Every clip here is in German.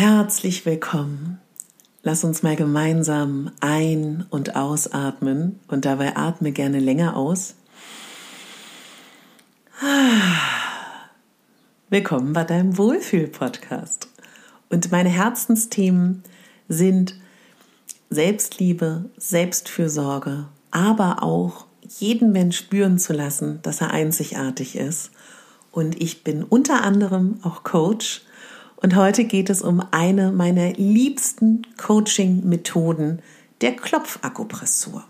Herzlich willkommen. Lass uns mal gemeinsam ein- und ausatmen und dabei atme gerne länger aus. Willkommen bei deinem Wohlfühl-Podcast. Und meine Herzensthemen sind Selbstliebe, Selbstfürsorge, aber auch jeden Mensch spüren zu lassen, dass er einzigartig ist. Und ich bin unter anderem auch Coach und heute geht es um eine meiner liebsten Coaching-Methoden, der Klopfakupressur.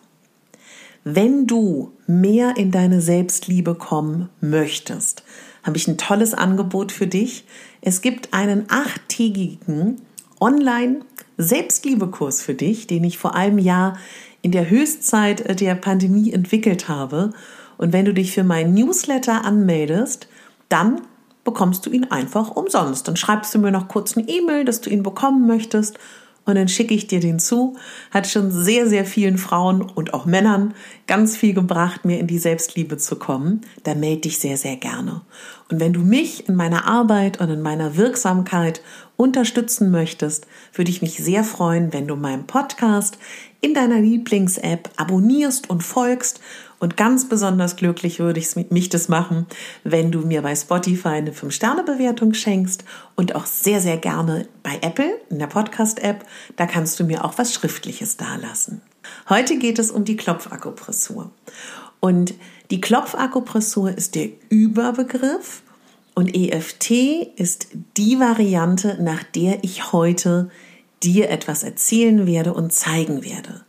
Wenn du mehr in deine Selbstliebe kommen möchtest, habe ich ein tolles Angebot für dich. Es gibt einen achttägigen Online-Selbstliebekurs für dich, den ich vor einem Jahr in der Höchstzeit der Pandemie entwickelt habe. Und wenn du dich für meinen Newsletter anmeldest, dann bekommst du ihn einfach umsonst. Dann schreibst du mir noch kurz eine E-Mail, dass du ihn bekommen möchtest und dann schicke ich dir den zu. Hat schon sehr, sehr vielen Frauen und auch Männern ganz viel gebracht, mir in die Selbstliebe zu kommen. Da melde dich sehr, sehr gerne. Und wenn du mich in meiner Arbeit und in meiner Wirksamkeit unterstützen möchtest, würde ich mich sehr freuen, wenn du meinem Podcast in deiner Lieblings-App abonnierst und folgst und ganz besonders glücklich würde ich mich das machen, wenn du mir bei Spotify eine 5-Sterne-Bewertung schenkst und auch sehr, sehr gerne bei Apple in der Podcast-App. Da kannst du mir auch was Schriftliches dalassen. Heute geht es um die Klopfakupressur. Und die Klopfakupressur ist der Überbegriff und EFT ist die Variante, nach der ich heute dir etwas erzählen werde und zeigen werde.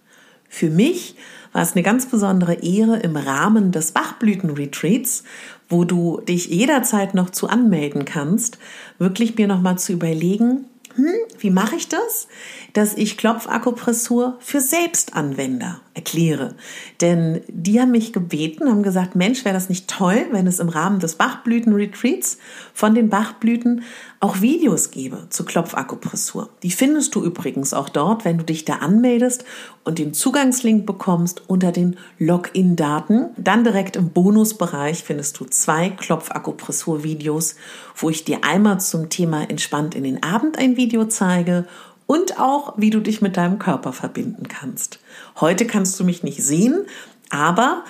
Für mich war es eine ganz besondere Ehre im Rahmen des Bachblüten-Retreats, wo du dich jederzeit noch zu anmelden kannst, wirklich mir nochmal zu überlegen, hm, wie mache ich das? Dass ich Klopfakupressur für Selbstanwender erkläre. Denn die haben mich gebeten, haben gesagt, Mensch, wäre das nicht toll, wenn es im Rahmen des Bachblüten-Retreats von den Bachblüten auch Videos gebe zu Klopfakupressur. Die findest du übrigens auch dort, wenn du dich da anmeldest und den Zugangslink bekommst unter den Login-Daten. Dann direkt im Bonusbereich findest du zwei Klopfakupressur-Videos, wo ich dir einmal zum Thema entspannt in den Abend ein Video zeige und auch, wie du dich mit deinem Körper verbinden kannst. Heute kannst du mich nicht sehen, aber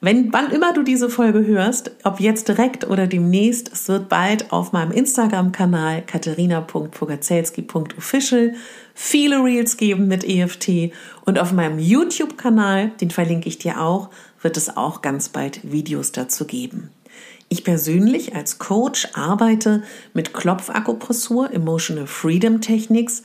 wenn, wann immer du diese Folge hörst, ob jetzt direkt oder demnächst, es wird bald auf meinem Instagram-Kanal katharina.pogacelski.official viele Reels geben mit EFT und auf meinem YouTube-Kanal, den verlinke ich dir auch, wird es auch ganz bald Videos dazu geben. Ich persönlich als Coach arbeite mit Klopfakupressur, Emotional Freedom Techniques,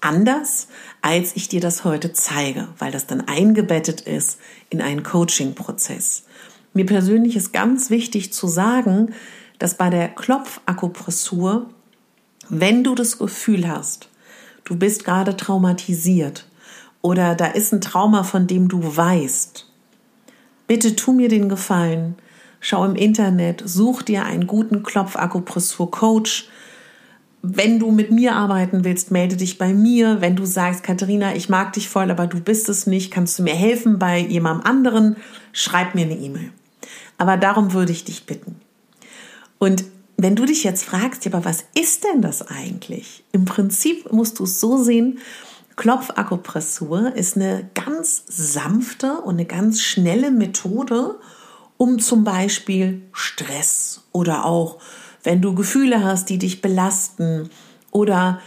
anders, als ich dir das heute zeige, weil das dann eingebettet ist in einen Coaching-Prozess. Mir persönlich ist ganz wichtig zu sagen, dass bei der Klopfakupressur, wenn du das Gefühl hast, du bist gerade traumatisiert oder da ist ein Trauma, von dem du weißt, bitte tu mir den Gefallen, schau im Internet, such dir einen guten Klopfakupressur-Coach, wenn du mit mir arbeiten willst, melde dich bei mir. Wenn du sagst, Katharina, ich mag dich voll, aber du bist es nicht, kannst du mir helfen bei jemandem anderen, schreib mir eine E-Mail. Aber darum würde ich dich bitten. Und wenn du dich jetzt fragst, aber was ist denn das eigentlich? Im Prinzip musst du es so sehen, Klopfakupressur ist eine ganz sanfte und eine ganz schnelle Methode, um zum Beispiel Stress oder auch wenn du Gefühle hast, die dich belasten oder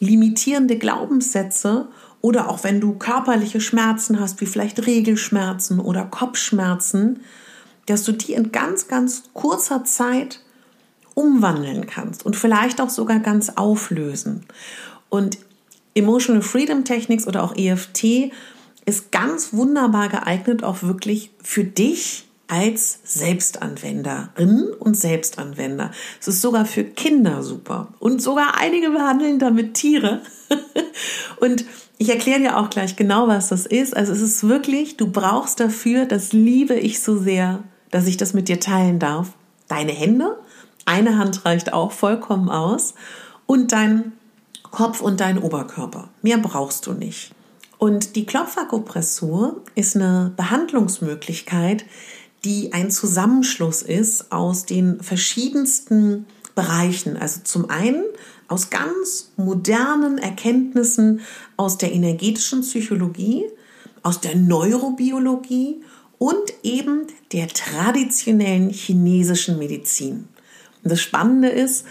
limitierende Glaubenssätze oder auch wenn du körperliche Schmerzen hast, wie vielleicht Regelschmerzen oder Kopfschmerzen, dass du die in ganz, ganz kurzer Zeit umwandeln kannst und vielleicht auch sogar ganz auflösen. Und Emotional Freedom Techniques oder auch EFT ist ganz wunderbar geeignet, auch wirklich für dich als Selbstanwenderin und Selbstanwender. Es ist sogar für Kinder super. Und sogar einige behandeln damit Tiere. und ich erkläre dir auch gleich genau, was das ist. Also es ist wirklich, du brauchst dafür, das liebe ich so sehr, dass ich das mit dir teilen darf. Deine Hände, eine Hand reicht auch vollkommen aus und dein Kopf und dein Oberkörper. Mehr brauchst du nicht. Und die Klopfakupressur ist eine Behandlungsmöglichkeit, die ein Zusammenschluss ist aus den verschiedensten Bereichen. Also zum einen aus ganz modernen Erkenntnissen aus der energetischen Psychologie, aus der Neurobiologie und eben der traditionellen chinesischen Medizin. Und das Spannende ist,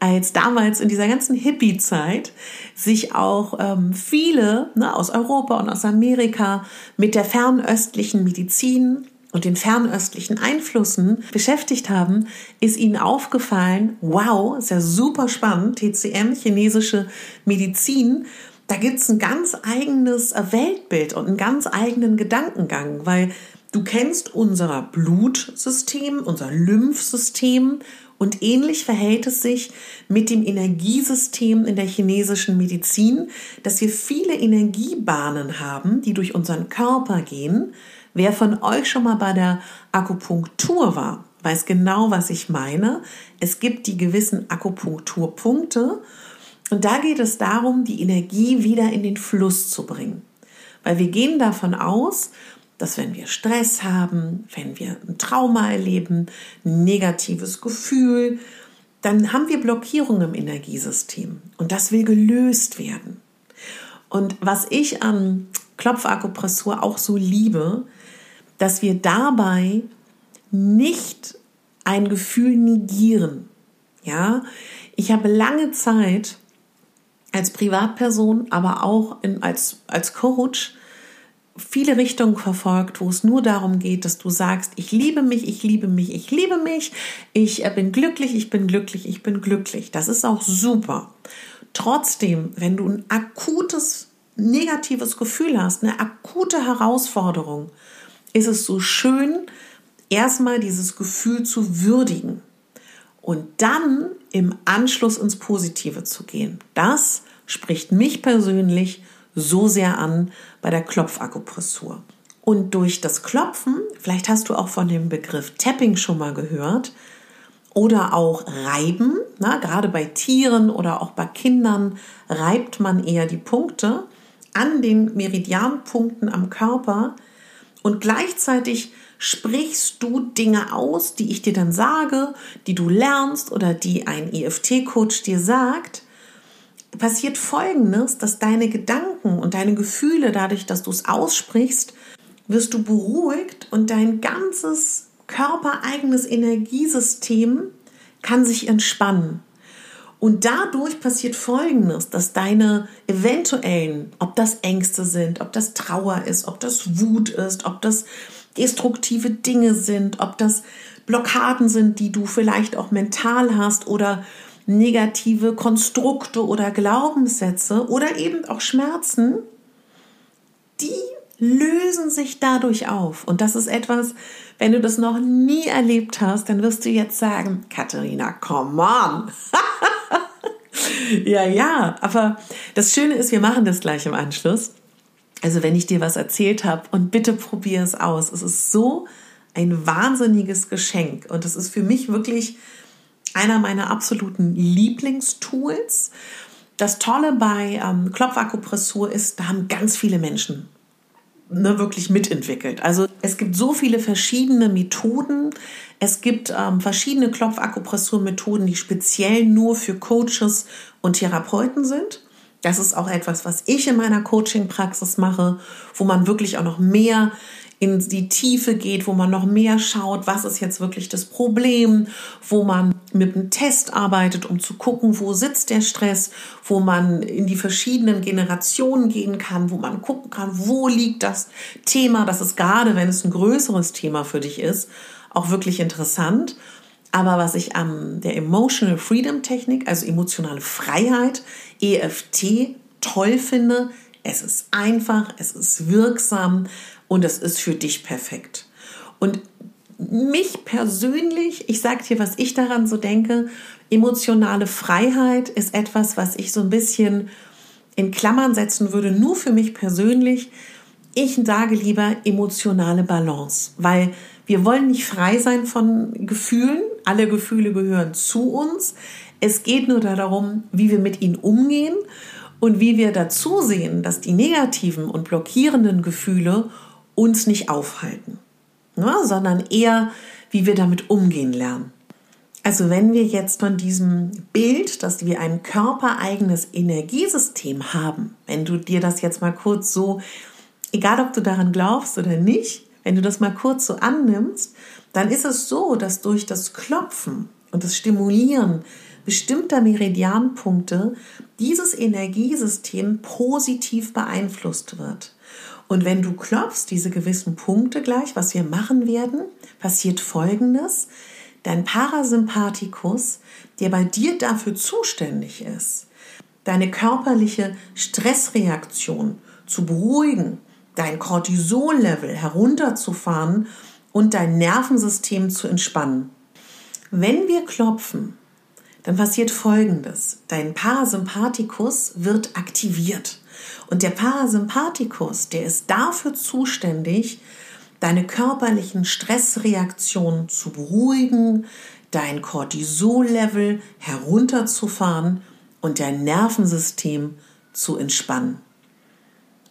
als damals in dieser ganzen Hippie-Zeit sich auch ähm, viele ne, aus Europa und aus Amerika mit der fernöstlichen Medizin und den fernöstlichen Einflüssen beschäftigt haben, ist ihnen aufgefallen, wow, ist ja super spannend, TCM, chinesische Medizin, da gibt's ein ganz eigenes Weltbild und einen ganz eigenen Gedankengang, weil du kennst unser Blutsystem, unser Lymphsystem und ähnlich verhält es sich mit dem Energiesystem in der chinesischen Medizin, dass wir viele Energiebahnen haben, die durch unseren Körper gehen, Wer von euch schon mal bei der Akupunktur war, weiß genau, was ich meine. Es gibt die gewissen Akupunkturpunkte und da geht es darum, die Energie wieder in den Fluss zu bringen. Weil wir gehen davon aus, dass wenn wir Stress haben, wenn wir ein Trauma erleben, ein negatives Gefühl, dann haben wir Blockierungen im Energiesystem und das will gelöst werden. Und was ich an Klopfakupressur auch so liebe, dass wir dabei nicht ein Gefühl negieren. Ja, ich habe lange Zeit als Privatperson, aber auch in, als, als Coach viele Richtungen verfolgt, wo es nur darum geht, dass du sagst, ich liebe mich, ich liebe mich, ich liebe mich, ich bin glücklich, ich bin glücklich, ich bin glücklich. Das ist auch super. Trotzdem, wenn du ein akutes negatives Gefühl hast, eine akute Herausforderung, ist es so schön, erstmal dieses Gefühl zu würdigen und dann im Anschluss ins Positive zu gehen. Das spricht mich persönlich so sehr an bei der Klopfakupressur. Und durch das Klopfen, vielleicht hast du auch von dem Begriff Tapping schon mal gehört, oder auch reiben, na, gerade bei Tieren oder auch bei Kindern reibt man eher die Punkte an den Meridianpunkten am Körper, und gleichzeitig sprichst du Dinge aus, die ich dir dann sage, die du lernst oder die ein EFT-Coach dir sagt, passiert Folgendes, dass deine Gedanken und deine Gefühle, dadurch, dass du es aussprichst, wirst du beruhigt und dein ganzes körpereigenes Energiesystem kann sich entspannen. Und dadurch passiert Folgendes, dass deine eventuellen, ob das Ängste sind, ob das Trauer ist, ob das Wut ist, ob das destruktive Dinge sind, ob das Blockaden sind, die du vielleicht auch mental hast oder negative Konstrukte oder Glaubenssätze oder eben auch Schmerzen, die lösen sich dadurch auf. Und das ist etwas, wenn du das noch nie erlebt hast, dann wirst du jetzt sagen, Katharina, come on. ja, ja, aber das Schöne ist, wir machen das gleich im Anschluss. Also wenn ich dir was erzählt habe und bitte probier es aus. Es ist so ein wahnsinniges Geschenk und es ist für mich wirklich einer meiner absoluten Lieblingstools. Das Tolle bei ähm, Klopfakupressur ist, da haben ganz viele Menschen ne, wirklich mitentwickelt. Also es gibt so viele verschiedene Methoden. Es gibt ähm, verschiedene Klopfakupressurmethoden, die speziell nur für Coaches und Therapeuten sind. Das ist auch etwas, was ich in meiner Coaching-Praxis mache, wo man wirklich auch noch mehr in die Tiefe geht, wo man noch mehr schaut, was ist jetzt wirklich das Problem, wo man mit einem Test arbeitet, um zu gucken, wo sitzt der Stress, wo man in die verschiedenen Generationen gehen kann, wo man gucken kann, wo liegt das Thema. Das ist gerade, wenn es ein größeres Thema für dich ist, auch wirklich interessant. Aber was ich an der Emotional Freedom Technik, also emotionale Freiheit, EFT, toll finde, es ist einfach, es ist wirksam und es ist für dich perfekt. Und mich persönlich, ich sage dir, was ich daran so denke, emotionale Freiheit ist etwas, was ich so ein bisschen in Klammern setzen würde, nur für mich persönlich. Ich sage lieber emotionale Balance, weil wir wollen nicht frei sein von Gefühlen. Alle Gefühle gehören zu uns. Es geht nur darum, wie wir mit ihnen umgehen und wie wir dazu sehen, dass die negativen und blockierenden Gefühle uns nicht aufhalten, ne, sondern eher, wie wir damit umgehen lernen. Also wenn wir jetzt von diesem Bild, dass wir ein körpereigenes Energiesystem haben, wenn du dir das jetzt mal kurz so, egal ob du daran glaubst oder nicht, wenn du das mal kurz so annimmst, dann ist es so, dass durch das Klopfen und das Stimulieren bestimmter Meridianpunkte dieses Energiesystem positiv beeinflusst wird. Und wenn du klopfst, diese gewissen Punkte gleich, was wir machen werden, passiert Folgendes. Dein Parasympathikus, der bei dir dafür zuständig ist, deine körperliche Stressreaktion zu beruhigen, dein Cortisol-Level herunterzufahren und dein Nervensystem zu entspannen. Wenn wir klopfen, dann passiert Folgendes. Dein Parasympathikus wird aktiviert. Und der Parasympathikus, der ist dafür zuständig, deine körperlichen Stressreaktionen zu beruhigen, dein Cortisol-Level herunterzufahren und dein Nervensystem zu entspannen.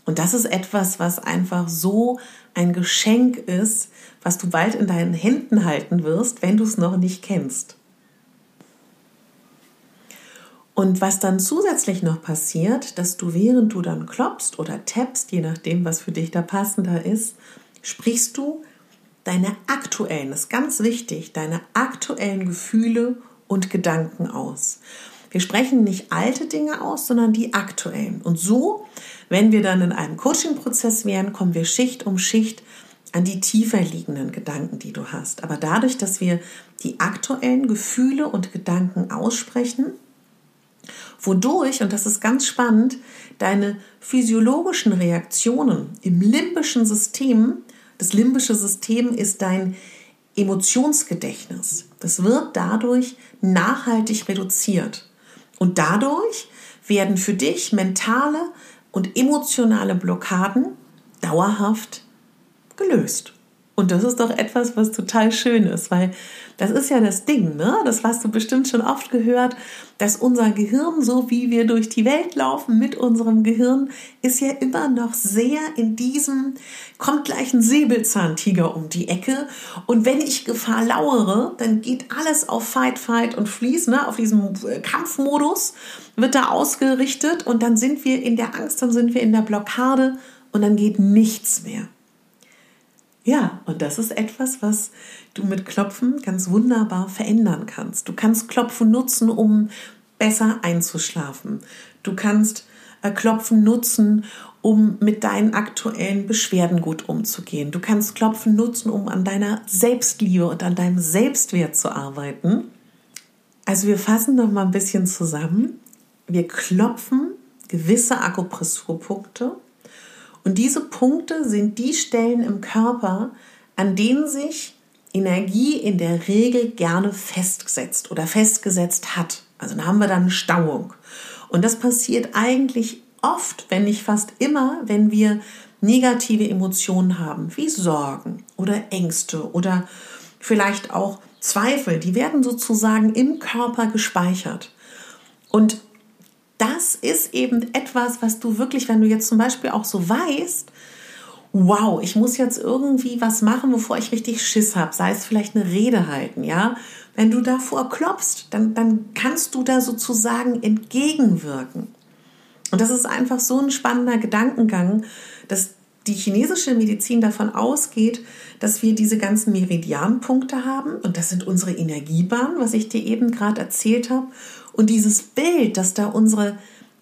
Und das ist etwas, was einfach so ein Geschenk ist, was du bald in deinen Händen halten wirst, wenn du es noch nicht kennst. Und was dann zusätzlich noch passiert, dass du während du dann klopfst oder tappst, je nachdem, was für dich da passender ist, sprichst du deine aktuellen, das ist ganz wichtig, deine aktuellen Gefühle und Gedanken aus. Wir sprechen nicht alte Dinge aus, sondern die aktuellen. Und so, wenn wir dann in einem Coaching-Prozess wären, kommen wir Schicht um Schicht an die tiefer liegenden Gedanken, die du hast. Aber dadurch, dass wir die aktuellen Gefühle und Gedanken aussprechen, wodurch, und das ist ganz spannend, deine physiologischen Reaktionen im limbischen System, das limbische System ist dein Emotionsgedächtnis. Das wird dadurch nachhaltig reduziert. Und dadurch werden für dich mentale und emotionale Blockaden dauerhaft gelöst. Und das ist doch etwas, was total schön ist, weil das ist ja das Ding, ne? Das hast du bestimmt schon oft gehört, dass unser Gehirn, so wie wir durch die Welt laufen mit unserem Gehirn, ist ja immer noch sehr in diesem, kommt gleich ein Säbelzahntiger um die Ecke. Und wenn ich Gefahr lauere, dann geht alles auf Fight, Fight und Freeze, ne? Auf diesem äh, Kampfmodus wird da ausgerichtet und dann sind wir in der Angst, dann sind wir in der Blockade und dann geht nichts mehr. Und das ist etwas, was du mit Klopfen ganz wunderbar verändern kannst. Du kannst Klopfen nutzen, um besser einzuschlafen. Du kannst äh, Klopfen nutzen, um mit deinen aktuellen Beschwerden gut umzugehen. Du kannst Klopfen nutzen, um an deiner Selbstliebe und an deinem Selbstwert zu arbeiten. Also wir fassen noch mal ein bisschen zusammen. Wir klopfen gewisse Akupressurpunkte und diese Punkte sind die Stellen im Körper, an denen sich Energie in der Regel gerne festgesetzt oder festgesetzt hat. Also da haben wir dann Stauung. Und das passiert eigentlich oft, wenn nicht fast immer, wenn wir negative Emotionen haben, wie Sorgen oder Ängste oder vielleicht auch Zweifel. Die werden sozusagen im Körper gespeichert. Und das ist eben etwas, was du wirklich, wenn du jetzt zum Beispiel auch so weißt, wow, ich muss jetzt irgendwie was machen, bevor ich richtig Schiss habe, sei es vielleicht eine Rede halten, ja. Wenn du davor klopfst, dann, dann kannst du da sozusagen entgegenwirken. Und das ist einfach so ein spannender Gedankengang, dass die chinesische Medizin davon ausgeht, dass wir diese ganzen Meridianpunkte haben und das sind unsere Energiebahnen, was ich dir eben gerade erzählt habe. Und dieses Bild, dass da unsere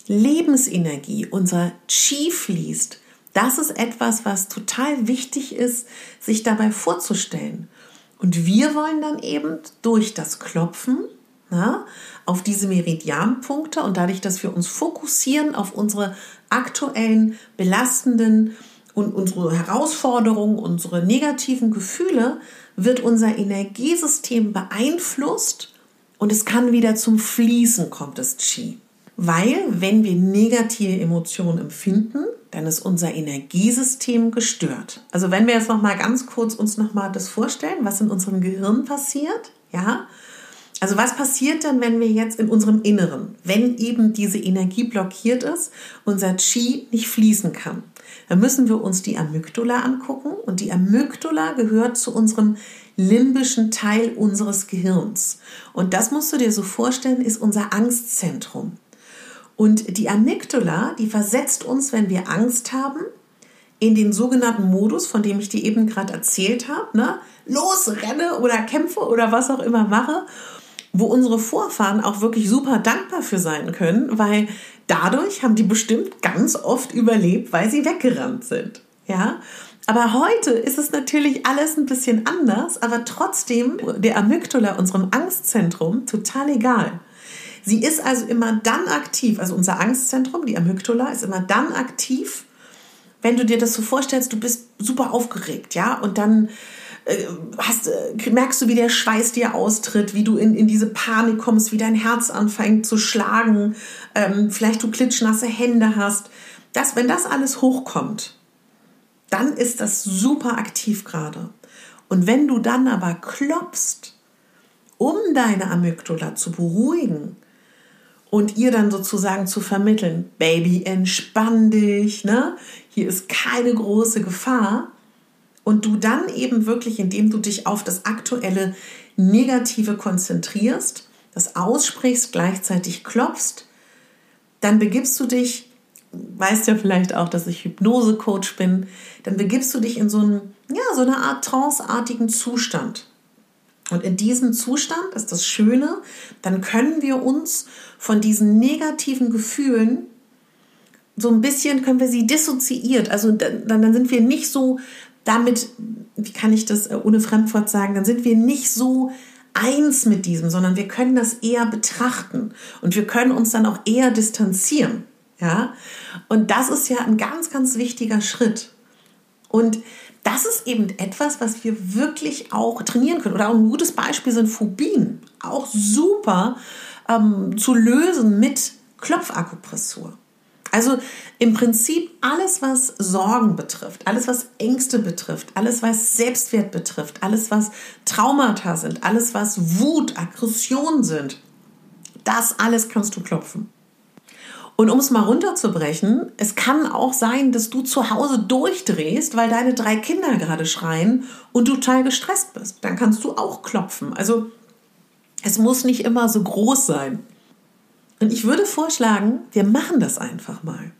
Lebensenergie, unser Chi fließt, das ist etwas, was total wichtig ist, sich dabei vorzustellen. Und wir wollen dann eben durch das Klopfen na, auf diese Meridianpunkte und dadurch, dass wir uns fokussieren auf unsere aktuellen belastenden und unsere Herausforderungen, unsere negativen Gefühle, wird unser Energiesystem beeinflusst und es kann wieder zum Fließen kommt das Qi. Weil, wenn wir negative Emotionen empfinden, dann ist unser Energiesystem gestört. Also wenn wir jetzt noch mal ganz kurz uns noch mal das vorstellen, was in unserem Gehirn passiert, ja? Also was passiert dann, wenn wir jetzt in unserem Inneren, wenn eben diese Energie blockiert ist, unser Qi nicht fließen kann? Dann müssen wir uns die Amygdala angucken und die Amygdala gehört zu unserem limbischen Teil unseres Gehirns. Und das musst du dir so vorstellen, ist unser Angstzentrum. Und die Amygdala, die versetzt uns, wenn wir Angst haben, in den sogenannten Modus, von dem ich dir eben gerade erzählt habe, ne? los, renne oder kämpfe oder was auch immer mache, wo unsere Vorfahren auch wirklich super dankbar für sein können, weil dadurch haben die bestimmt ganz oft überlebt, weil sie weggerannt sind. Ja, aber heute ist es natürlich alles ein bisschen anders, aber trotzdem der Amygdala, unserem Angstzentrum, total egal. Sie ist also immer dann aktiv, also unser Angstzentrum, die Amygdala, ist immer dann aktiv, wenn du dir das so vorstellst, du bist super aufgeregt, ja, und dann äh, hast, äh, merkst du, wie der Schweiß dir austritt, wie du in, in diese Panik kommst, wie dein Herz anfängt zu schlagen, ähm, vielleicht du klitschnasse Hände hast. Das, wenn das alles hochkommt, dann ist das super aktiv gerade. Und wenn du dann aber klopfst, um deine Amygdala zu beruhigen, und ihr dann sozusagen zu vermitteln, Baby, entspann dich, ne? Hier ist keine große Gefahr. Und du dann eben wirklich, indem du dich auf das aktuelle Negative konzentrierst, das aussprichst, gleichzeitig klopfst, dann begibst du dich, weißt ja vielleicht auch, dass ich Hypnose-Coach bin, dann begibst du dich in so, einen, ja, so eine Art tranceartigen Zustand. Und in diesem Zustand ist das Schöne, dann können wir uns von diesen negativen Gefühlen so ein bisschen, können wir sie dissoziiert, also dann, dann sind wir nicht so damit, wie kann ich das äh, ohne Fremdwort sagen, dann sind wir nicht so eins mit diesem, sondern wir können das eher betrachten und wir können uns dann auch eher distanzieren. Ja, und das ist ja ein ganz, ganz wichtiger Schritt. Und das ist eben etwas, was wir wirklich auch trainieren können. Oder auch ein gutes Beispiel sind Phobien. Auch super ähm, zu lösen mit Klopfakupressur. Also im Prinzip alles, was Sorgen betrifft, alles, was Ängste betrifft, alles, was Selbstwert betrifft, alles, was Traumata sind, alles, was Wut, Aggression sind, das alles kannst du klopfen. Und um es mal runterzubrechen, es kann auch sein, dass du zu Hause durchdrehst, weil deine drei Kinder gerade schreien und du total gestresst bist. Dann kannst du auch klopfen. Also es muss nicht immer so groß sein. Und ich würde vorschlagen, wir machen das einfach mal.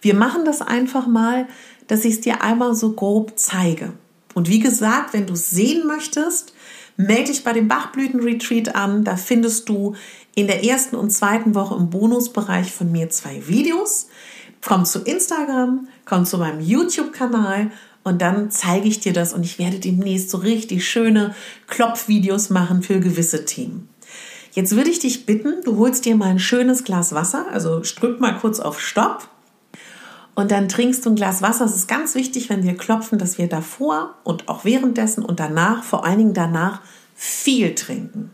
Wir machen das einfach mal, dass ich es dir einmal so grob zeige. Und wie gesagt, wenn du es sehen möchtest, melde dich bei dem Bachblüten-Retreat an. Da findest du in der ersten und zweiten Woche im Bonusbereich von mir zwei Videos. Komm zu Instagram, komm zu meinem YouTube-Kanal und dann zeige ich dir das und ich werde demnächst so richtig schöne Klopfvideos machen für gewisse Themen. Jetzt würde ich dich bitten, du holst dir mal ein schönes Glas Wasser, also drück mal kurz auf Stopp und dann trinkst du ein Glas Wasser. Es ist ganz wichtig, wenn wir klopfen, dass wir davor und auch währenddessen und danach, vor allen Dingen danach, viel trinken.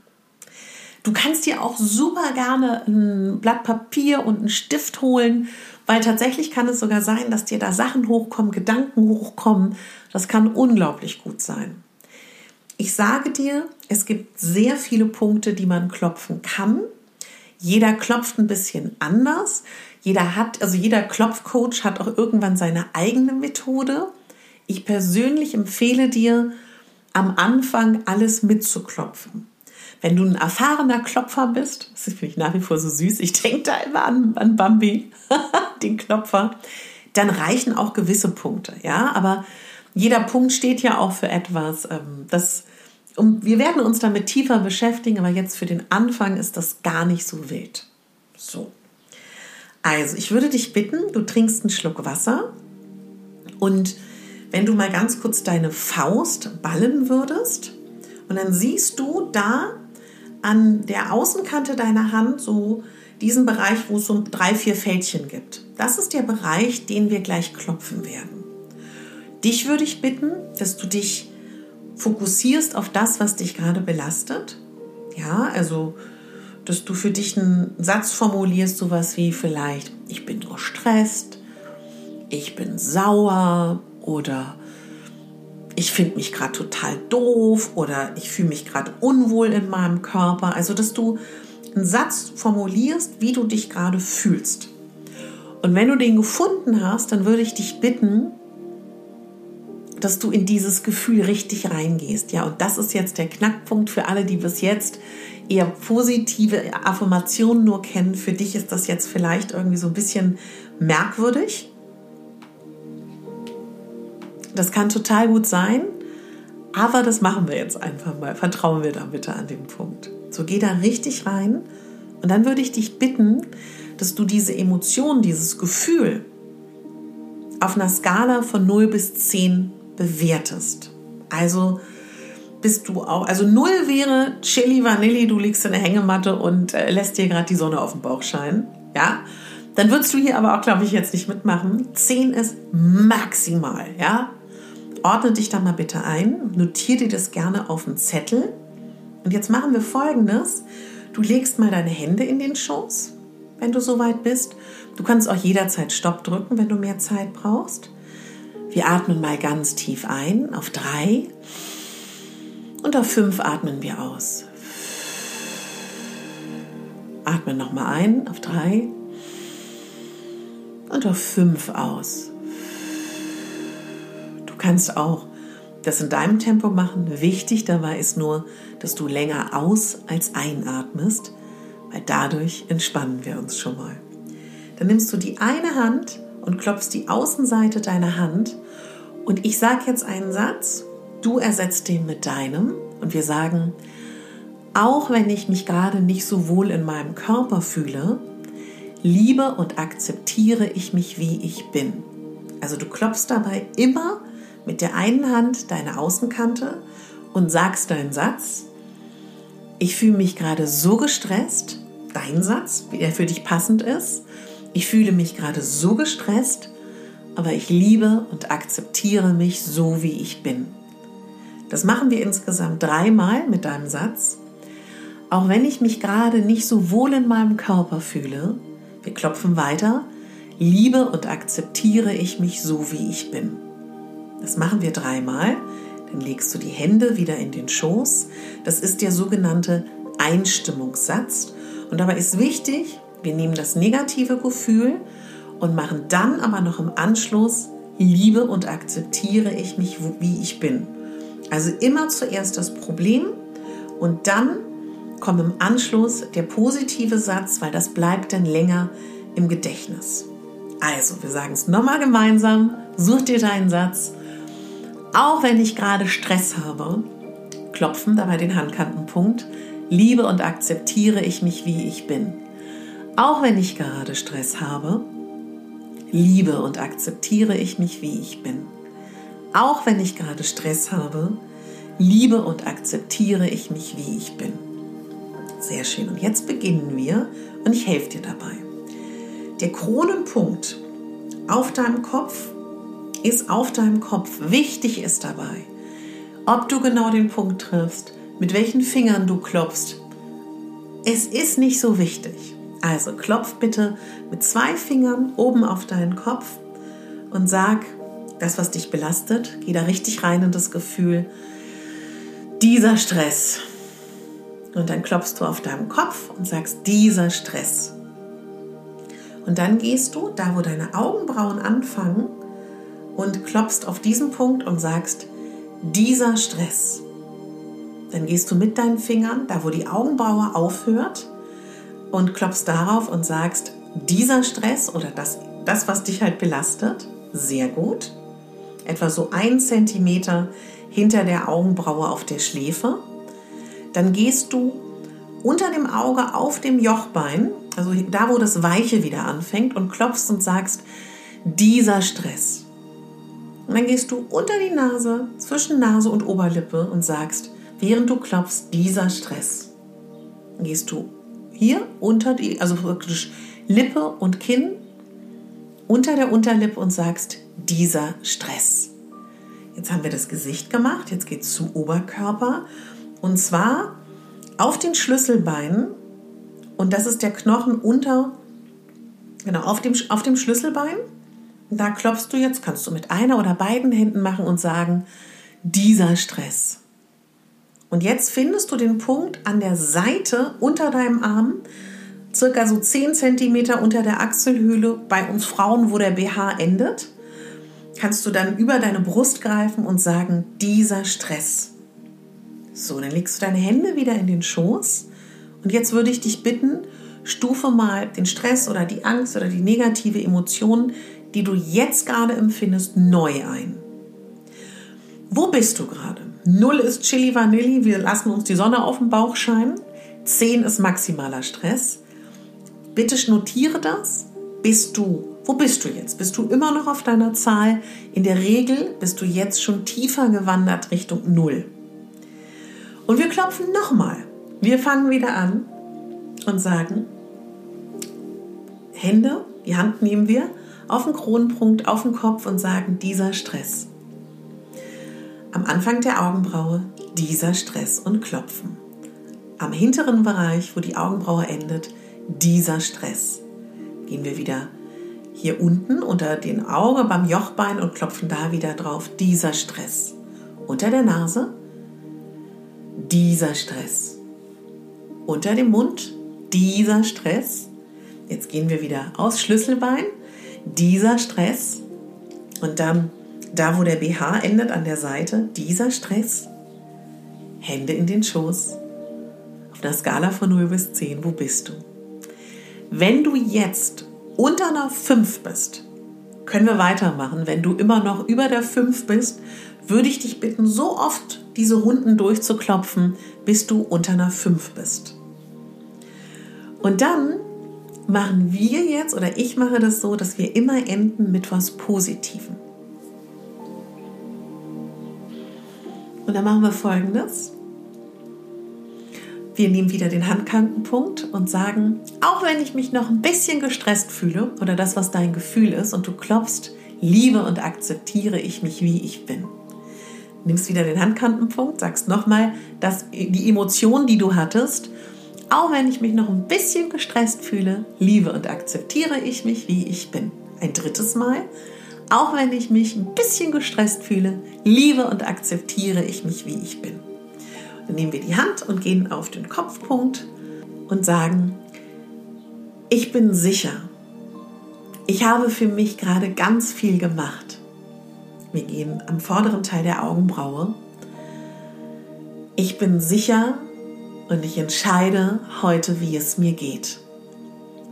Du kannst dir auch super gerne ein Blatt Papier und einen Stift holen, weil tatsächlich kann es sogar sein, dass dir da Sachen hochkommen, Gedanken hochkommen. Das kann unglaublich gut sein. Ich sage dir, es gibt sehr viele Punkte, die man klopfen kann. Jeder klopft ein bisschen anders. Jeder hat, also jeder Klopfcoach hat auch irgendwann seine eigene Methode. Ich persönlich empfehle dir, am Anfang alles mitzuklopfen. Wenn du ein erfahrener Klopfer bist, das finde ich nach wie vor so süß, ich denke da immer an, an Bambi, den Klopfer, dann reichen auch gewisse Punkte, ja, aber jeder Punkt steht ja auch für etwas. Ähm, das, um, wir werden uns damit tiefer beschäftigen, aber jetzt für den Anfang ist das gar nicht so wild. So. Also, ich würde dich bitten, du trinkst einen Schluck Wasser und wenn du mal ganz kurz deine Faust ballen würdest und dann siehst du da an der Außenkante deiner Hand so diesen Bereich, wo es so drei, vier Fältchen gibt. Das ist der Bereich, den wir gleich klopfen werden. Dich würde ich bitten, dass du dich fokussierst auf das, was dich gerade belastet. Ja, also, dass du für dich einen Satz formulierst, sowas wie vielleicht, ich bin gestresst, ich bin sauer oder ich finde mich gerade total doof oder ich fühle mich gerade unwohl in meinem Körper. Also, dass du einen Satz formulierst, wie du dich gerade fühlst. Und wenn du den gefunden hast, dann würde ich dich bitten, dass du in dieses Gefühl richtig reingehst. Ja, und das ist jetzt der Knackpunkt für alle, die bis jetzt eher positive Affirmationen nur kennen. Für dich ist das jetzt vielleicht irgendwie so ein bisschen merkwürdig. Das kann total gut sein, aber das machen wir jetzt einfach mal. Vertrauen wir da bitte an den Punkt. So geh da richtig rein und dann würde ich dich bitten, dass du diese Emotion, dieses Gefühl auf einer Skala von 0 bis 10 bewertest. Also bist du auch, also 0 wäre Chili Vanilli, du liegst in der Hängematte und äh, lässt dir gerade die Sonne auf den Bauch scheinen. Ja, dann würdest du hier aber auch, glaube ich, jetzt nicht mitmachen. 10 ist maximal, ja. Ordne dich da mal bitte ein, notiere dir das gerne auf einen Zettel. Und jetzt machen wir folgendes. Du legst mal deine Hände in den Schoß, wenn du soweit bist. Du kannst auch jederzeit Stopp drücken, wenn du mehr Zeit brauchst. Wir atmen mal ganz tief ein auf drei und auf fünf atmen wir aus. Atmen nochmal ein auf drei und auf fünf aus. Kannst auch das in deinem Tempo machen. Wichtig dabei ist nur, dass du länger aus als einatmest, weil dadurch entspannen wir uns schon mal. Dann nimmst du die eine Hand und klopfst die Außenseite deiner Hand und ich sage jetzt einen Satz, du ersetzt den mit deinem und wir sagen, auch wenn ich mich gerade nicht so wohl in meinem Körper fühle, liebe und akzeptiere ich mich, wie ich bin. Also du klopfst dabei immer mit der einen Hand deine Außenkante und sagst deinen Satz. Ich fühle mich gerade so gestresst, dein Satz, der für dich passend ist. Ich fühle mich gerade so gestresst, aber ich liebe und akzeptiere mich so, wie ich bin. Das machen wir insgesamt dreimal mit deinem Satz. Auch wenn ich mich gerade nicht so wohl in meinem Körper fühle, wir klopfen weiter, liebe und akzeptiere ich mich so, wie ich bin. Das machen wir dreimal. Dann legst du die Hände wieder in den Schoß. Das ist der sogenannte Einstimmungssatz. Und dabei ist wichtig, wir nehmen das negative Gefühl und machen dann aber noch im Anschluss, liebe und akzeptiere ich mich, wie ich bin. Also immer zuerst das Problem und dann kommt im Anschluss der positive Satz, weil das bleibt dann länger im Gedächtnis. Also, wir sagen es nochmal gemeinsam, such dir deinen Satz auch wenn ich gerade Stress habe, klopfen dabei den Handkantenpunkt, liebe und akzeptiere ich mich, wie ich bin. Auch wenn ich gerade Stress habe, liebe und akzeptiere ich mich, wie ich bin. Auch wenn ich gerade Stress habe, liebe und akzeptiere ich mich, wie ich bin. Sehr schön. Und jetzt beginnen wir und ich helfe dir dabei. Der Kronenpunkt auf deinem Kopf ist auf deinem Kopf. Wichtig ist dabei, ob du genau den Punkt triffst, mit welchen Fingern du klopfst. Es ist nicht so wichtig. Also klopf bitte mit zwei Fingern oben auf deinen Kopf und sag das, was dich belastet. Geh da richtig rein in das Gefühl, dieser Stress. Und dann klopfst du auf deinem Kopf und sagst, dieser Stress. Und dann gehst du, da wo deine Augenbrauen anfangen, und klopfst auf diesen Punkt und sagst, dieser Stress. Dann gehst du mit deinen Fingern, da wo die Augenbraue aufhört, und klopfst darauf und sagst, dieser Stress oder das, das, was dich halt belastet, sehr gut. Etwa so ein Zentimeter hinter der Augenbraue auf der Schläfe. Dann gehst du unter dem Auge auf dem Jochbein, also da, wo das Weiche wieder anfängt, und klopfst und sagst, dieser Stress. Und dann gehst du unter die Nase, zwischen Nase und Oberlippe und sagst, während du klopfst, dieser Stress. Dann gehst du hier unter die, also wirklich Lippe und Kinn, unter der Unterlippe und sagst, dieser Stress. Jetzt haben wir das Gesicht gemacht, jetzt geht es zum Oberkörper. Und zwar auf den Schlüsselbeinen. Und das ist der Knochen unter, genau, auf dem, auf dem Schlüsselbein. Da klopfst du jetzt, kannst du mit einer oder beiden Händen machen und sagen, dieser Stress. Und jetzt findest du den Punkt an der Seite unter deinem Arm, circa so 10 cm unter der Achselhöhle, bei uns Frauen, wo der BH endet, kannst du dann über deine Brust greifen und sagen, dieser Stress. So, dann legst du deine Hände wieder in den Schoß und jetzt würde ich dich bitten, stufe mal den Stress oder die Angst oder die negative Emotion, die du jetzt gerade empfindest, neu ein. Wo bist du gerade? Null ist Chili Vanilli, wir lassen uns die Sonne auf dem Bauch scheinen. Zehn ist maximaler Stress. Bitte notiere das. Bist du, wo bist du jetzt? Bist du immer noch auf deiner Zahl? In der Regel bist du jetzt schon tiefer gewandert Richtung Null. Und wir klopfen nochmal. Wir fangen wieder an und sagen, Hände, die Hand nehmen wir auf den Kronenpunkt, auf den Kopf und sagen, dieser Stress. Am Anfang der Augenbraue dieser Stress und Klopfen. Am hinteren Bereich, wo die Augenbraue endet, dieser Stress. Gehen wir wieder hier unten unter den Auge beim Jochbein und klopfen da wieder drauf. Dieser Stress. Unter der Nase. Dieser Stress. Unter dem Mund. Dieser Stress. Jetzt gehen wir wieder aus Schlüsselbein. Dieser Stress. Und dann da, wo der BH endet an der Seite. Dieser Stress. Hände in den Schoß. Auf einer Skala von 0 bis 10, wo bist du? Wenn du jetzt unter einer 5 bist, können wir weitermachen. Wenn du immer noch über der 5 bist, würde ich dich bitten, so oft diese Runden durchzuklopfen, bis du unter einer 5 bist. Und dann machen wir jetzt, oder ich mache das so, dass wir immer enden mit was Positivem. Und dann machen wir folgendes. Wir nehmen wieder den Handkantenpunkt und sagen, auch wenn ich mich noch ein bisschen gestresst fühle oder das, was dein Gefühl ist, und du klopfst, liebe und akzeptiere ich mich, wie ich bin. Nimmst wieder den Handkantenpunkt, sagst nochmal, dass die Emotion, die du hattest, auch wenn ich mich noch ein bisschen gestresst fühle, liebe und akzeptiere ich mich, wie ich bin. Ein drittes Mal, auch wenn ich mich ein bisschen gestresst fühle, liebe und akzeptiere ich mich, wie ich bin. Dann nehmen wir die Hand und gehen auf den Kopfpunkt und sagen, ich bin sicher. Ich habe für mich gerade ganz viel gemacht. Wir gehen am vorderen Teil der Augenbraue. Ich bin sicher und ich entscheide heute, wie es mir geht.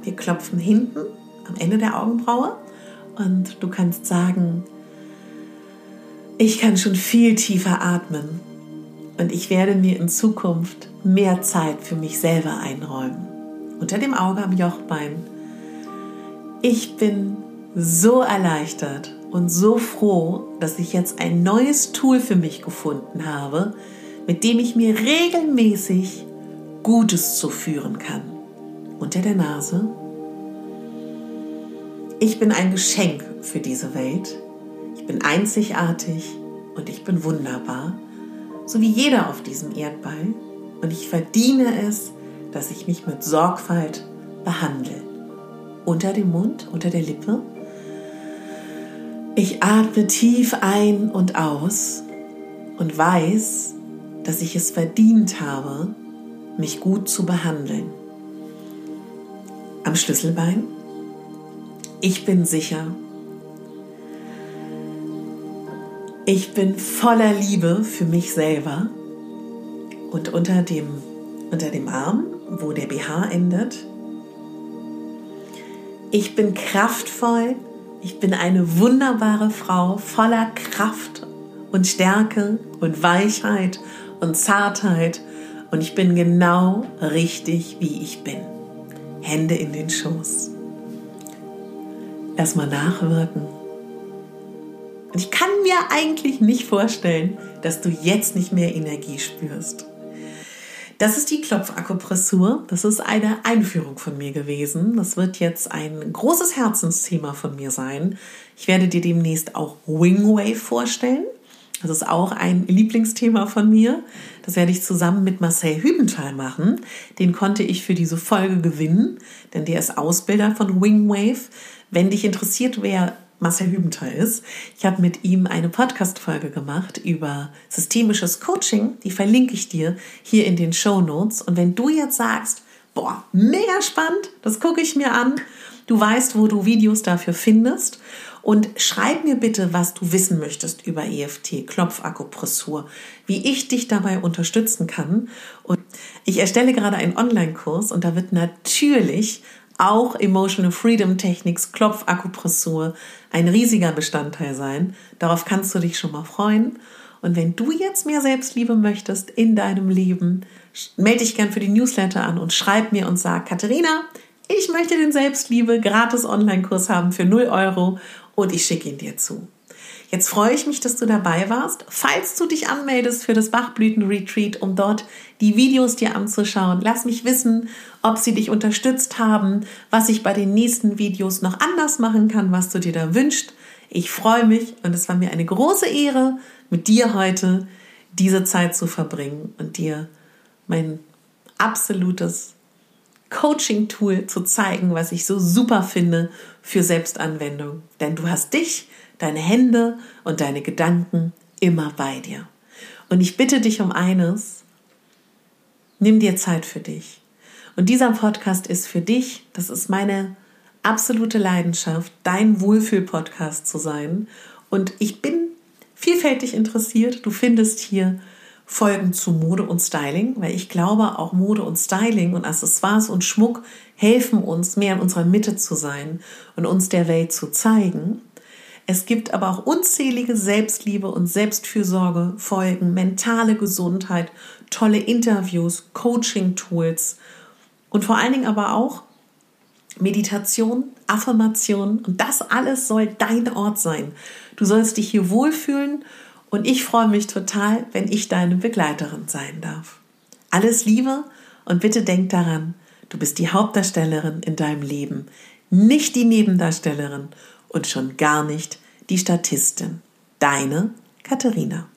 Wir klopfen hinten am Ende der Augenbraue und du kannst sagen, ich kann schon viel tiefer atmen und ich werde mir in Zukunft mehr Zeit für mich selber einräumen. Unter dem Auge am Jochbein. Ich bin so erleichtert und so froh, dass ich jetzt ein neues Tool für mich gefunden habe, mit dem ich mir regelmäßig Gutes zuführen kann. Unter der Nase. Ich bin ein Geschenk für diese Welt. Ich bin einzigartig und ich bin wunderbar so wie jeder auf diesem Erdball. Und ich verdiene es, dass ich mich mit Sorgfalt behandle. Unter dem Mund, unter der Lippe. Ich atme tief ein und aus und weiß, dass ich es verdient habe, mich gut zu behandeln. Am Schlüsselbein. Ich bin sicher, Ich bin voller Liebe für mich selber und unter dem, unter dem Arm, wo der BH endet. Ich bin kraftvoll. Ich bin eine wunderbare Frau voller Kraft und Stärke und Weichheit und Zartheit. Und ich bin genau richtig, wie ich bin. Hände in den Schoß. Erstmal nachwirken. Und ich kann mir eigentlich nicht vorstellen, dass du jetzt nicht mehr Energie spürst. Das ist die Klopfakupressur. Das ist eine Einführung von mir gewesen. Das wird jetzt ein großes Herzensthema von mir sein. Ich werde dir demnächst auch Wingwave vorstellen. Das ist auch ein Lieblingsthema von mir. Das werde ich zusammen mit Marcel Hübenthal machen. Den konnte ich für diese Folge gewinnen, denn der ist Ausbilder von Wingwave. Wenn dich interessiert, wer Marcel Hübenthal ist, ich habe mit ihm eine Podcast-Folge gemacht über systemisches Coaching. Die verlinke ich dir hier in den Show Notes. Und wenn du jetzt sagst, boah, mega spannend, das gucke ich mir an, du weißt, wo du Videos dafür findest und schreib mir bitte, was du wissen möchtest über EFT, Klopfakupressur, wie ich dich dabei unterstützen kann. Und ich erstelle gerade einen Online-Kurs und da wird natürlich auch Emotional Freedom Techniques, Klopfakupressur ein riesiger Bestandteil sein. Darauf kannst du dich schon mal freuen. Und wenn du jetzt mehr Selbstliebe möchtest in deinem Leben, melde dich gern für die Newsletter an und schreib mir und sag, Katharina, ich möchte den Selbstliebe gratis Online-Kurs haben für 0 Euro und ich schicke ihn dir zu. Jetzt freue ich mich, dass du dabei warst. Falls du dich anmeldest für das Bachblüten-Retreat, um dort die Videos dir anzuschauen, lass mich wissen, ob sie dich unterstützt haben, was ich bei den nächsten Videos noch anders machen kann, was du dir da wünschst. Ich freue mich und es war mir eine große Ehre, mit dir heute diese Zeit zu verbringen und dir mein absolutes Coaching-Tool zu zeigen, was ich so super finde für Selbstanwendung. Denn du hast dich, deine Hände und deine Gedanken immer bei dir. Und ich bitte dich um eines, nimm dir Zeit für dich. Und dieser Podcast ist für dich, das ist meine absolute Leidenschaft, dein Wohlfühl-Podcast zu sein. Und ich bin vielfältig interessiert. Du findest hier Folgen zu Mode und Styling, weil ich glaube, auch Mode und Styling und Accessoires und Schmuck helfen uns, mehr in unserer Mitte zu sein und uns der Welt zu zeigen. Es gibt aber auch unzählige Selbstliebe und Selbstfürsorge Folgen, mentale Gesundheit, tolle Interviews, Coaching-Tools und vor allen Dingen aber auch Meditation, Affirmation und das alles soll dein Ort sein. Du sollst dich hier wohlfühlen und ich freue mich total, wenn ich deine Begleiterin sein darf. Alles Liebe und bitte denk daran, du bist die Hauptdarstellerin in deinem Leben, nicht die Nebendarstellerin und schon gar nicht die Statistin. Deine Katharina.